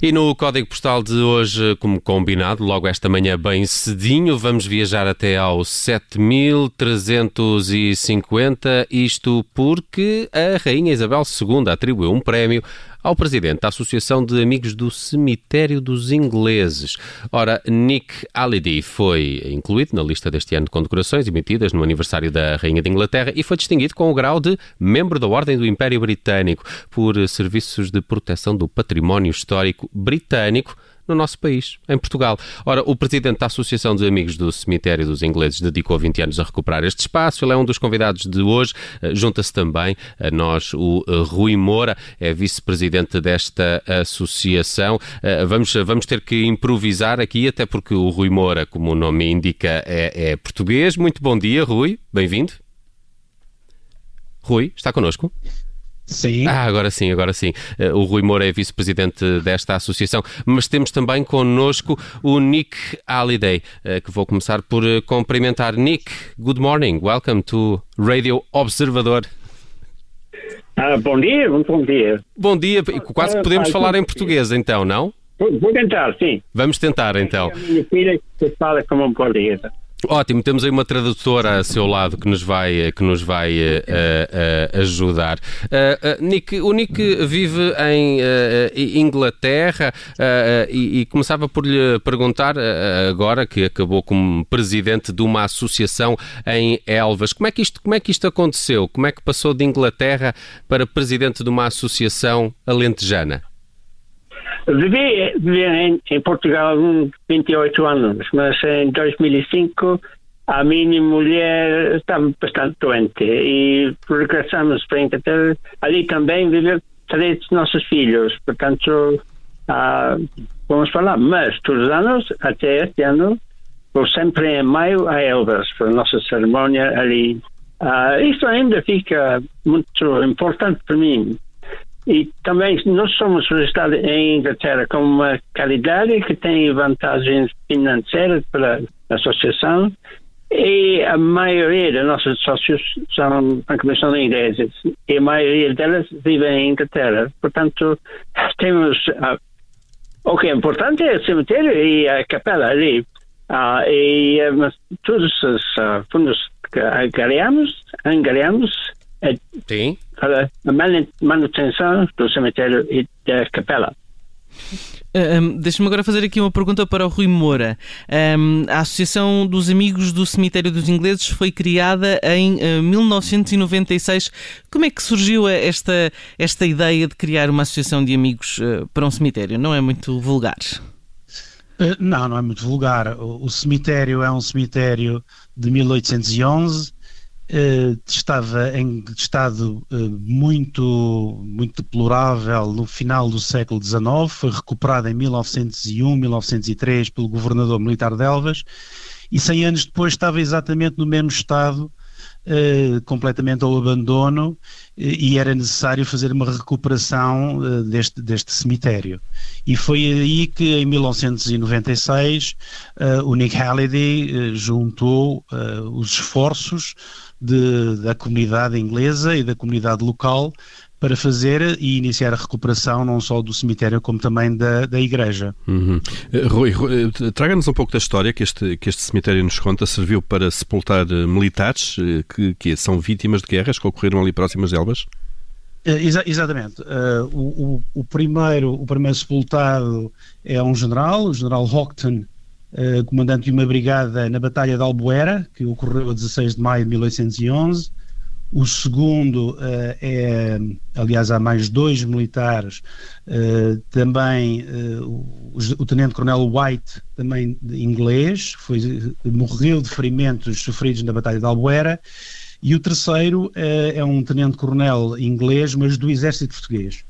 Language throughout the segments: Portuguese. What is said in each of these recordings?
E no código postal de hoje, como combinado, logo esta manhã bem cedinho, vamos viajar até ao 7350, isto porque a Rainha Isabel II atribuiu um prémio ao presidente da Associação de Amigos do Cemitério dos Ingleses. Ora, Nick Halliday foi incluído na lista deste ano de condecorações emitidas no aniversário da Rainha de Inglaterra e foi distinguido com o grau de membro da Ordem do Império Britânico por serviços de proteção do património histórico britânico no nosso país, em Portugal. Ora, o presidente da Associação de Amigos do Cemitério dos Ingleses dedicou 20 anos a recuperar este espaço. Ele é um dos convidados de hoje. Eh, junta-se também a nós o eh, Rui Moura, é vice-presidente desta associação. Eh, vamos, vamos ter que improvisar aqui, até porque o Rui Moura, como o nome indica, é, é português. Muito bom dia, Rui. Bem-vindo. Rui, está connosco? Sim. Ah, agora sim, agora sim. Uh, o Rui Moura é vice-presidente desta associação, mas temos também connosco o Nick Halliday, uh, que vou começar por uh, cumprimentar. Nick, good morning, welcome to Radio Observador. Ah, bom dia, muito bom dia. Bom dia, quase podemos falar em português então, não? Vou tentar, sim. Vamos tentar então. A minha filha que fala como um portuguesa. Ótimo, temos aí uma tradutora a seu lado que nos vai, que nos vai uh, uh, ajudar. Uh, Nick, o Nick vive em Inglaterra e, e, começava por lhe perguntar, agora que acabou como presidente de uma associação em Elvas, como é, que isto, como é que isto aconteceu? Como é que passou de Inglaterra para presidente de uma associação alentejana? Vivi, vivi em, em, Portugal 28 anos, mas em 2005 a minha mulher estava bastante doente e regressamos para Inglaterra. Ali também viveu três nossos filhos, portanto, ah, vamos falar. Mas todos os anos, até este ano, vou sempre em maio a Elvas para a nossa cerimónia ali. Ah, isso ainda fica muito importante para mim e também nós somos registrados em Inglaterra como uma caridade que tem vantagens financeiras para a associação e a maioria dos nossos sócios são francamente são ingleses e a maioria delas vivem em Inglaterra. Portanto, temos uh, o que é importante é o cemitério e a capela ali. Uh, e mas todos os uh, fundos que angariamos, angariamos é Sim. para a manutenção do cemitério e da capela. Um, Deixa-me agora fazer aqui uma pergunta para o Rui Moura. Um, a Associação dos Amigos do Cemitério dos Ingleses foi criada em uh, 1996. Como é que surgiu esta, esta ideia de criar uma associação de amigos uh, para um cemitério? Não é muito vulgar? Não, não é muito vulgar. O, o cemitério é um cemitério de 1811 Uh, estava em estado uh, muito, muito deplorável no final do século XIX, foi recuperado em 1901, 1903 pelo governador militar de Elvas e 100 anos depois estava exatamente no mesmo estado, uh, completamente ao abandono e era necessário fazer uma recuperação deste, deste cemitério. E foi aí que em 1996 o Nick Halliday juntou os esforços de, da comunidade inglesa e da comunidade local para fazer e iniciar a recuperação não só do cemitério como também da, da igreja. Uhum. Eh, Rui, Rui eh, traga-nos um pouco da história que este, que este cemitério nos conta. Serviu para sepultar eh, militares que, que são vítimas de guerras que ocorreram ali próximas de Elvas? Exa exatamente. Uh, o, o, o, primeiro, o primeiro sepultado é um general, o general Houghton, uh, comandante de uma brigada na Batalha de Albuera, que ocorreu a 16 de maio de 1811. O segundo uh, é, aliás, há mais dois militares, uh, também o, o tenente-coronel White, também inglês, foi, morreu de ferimentos sofridos na Batalha de Albuera. E o terceiro é um tenente-coronel inglês, mas do exército português,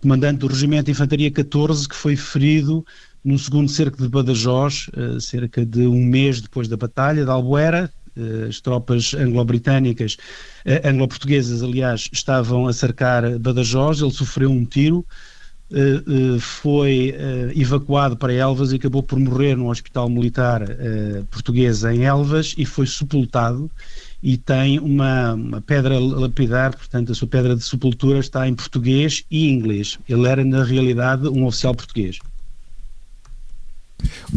comandante do Regimento de Infantaria 14, que foi ferido no segundo cerco de Badajoz, uh, cerca de um mês depois da Batalha de Albuera, uh, as tropas anglo-britânicas, uh, anglo-portuguesas, aliás, estavam a cercar Badajoz, ele sofreu um tiro, foi evacuado para Elvas e acabou por morrer no hospital militar português em Elvas e foi sepultado e tem uma, uma, pedra lapidar, portanto a sua pedra de sepultura está em português e inglês. Ele era na realidade um oficial português.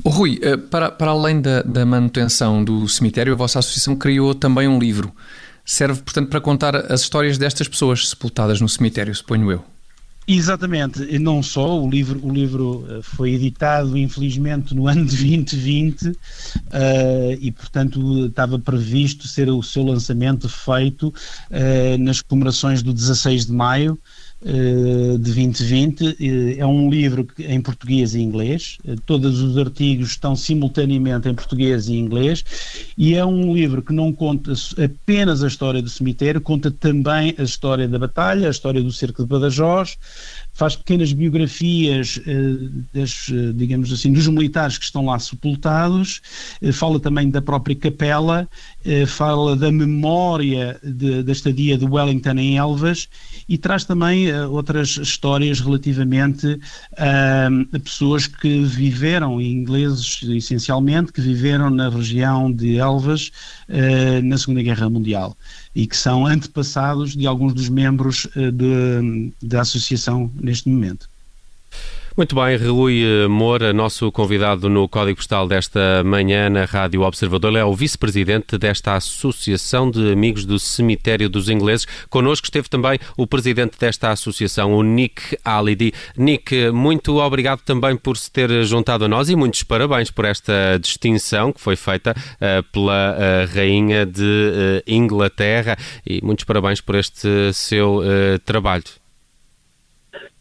Oh, Rui, eh, para, para além da, da manutenção do cemitério, a vossa associação criou também um livro. Serve, portanto, para contar as histórias destas pessoas sepultadas no cemitério, suponho eu. Exatamente, e não só, o livro, o livro eh, foi editado infelizmente no ano de 2020 uh, eh, e portanto estava previsto ser o seu lançamento feito uh, nas comemorações do 16 de maio de 2020. é um livro em português e inglês, todos os artigos estão simultaneamente em português e inglês e é um livro que não conta apenas a história do cemitério, conta também a história da batalha, a história do cerco de Badajoz, faz pequenas biografias uh, das, uh, digamos assim, dos militares que estão lá sepultados, uh, fala também da própria capela, fala da memória da estadia de Wellington em Elvas e traz também outras histórias relativamente a pessoas que viveram, ingleses essencialmente, que viveram na região de Elvas na Segunda Guerra Mundial e que são antepassados de alguns dos membros da associação neste momento. Muito bem, Rui eh, Moura, nosso convidado no Código Postal desta manhã na Rádio Observador, Ele é o vice-presidente desta Associação de Amigos do Cemitério dos Ingleses. Connosco esteve também o presidente desta associação, o Nick Alidi. Nick, muito obrigado também por se ter juntado a nós e muitos parabéns por esta distinção que foi feita uh, pela uh, Rainha de Inglaterra e muitos parabéns por este seu trabalho.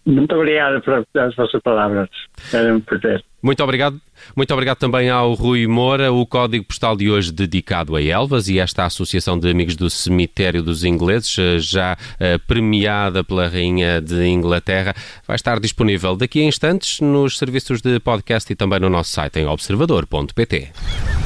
Muito obrigado pelas vossas palavras. Era um prazer. Muito obrigado. Muito obrigado também ao Rui Moura. O código postal de hoje dedicado a Elvas e esta Associação de Amigos do Cemitério dos Ingleses, eh, já uh, premiada pela Rainha de Inglaterra, vai estar disponível daqui a instantes nos serviços de podcast e também no nosso site em observador.pt.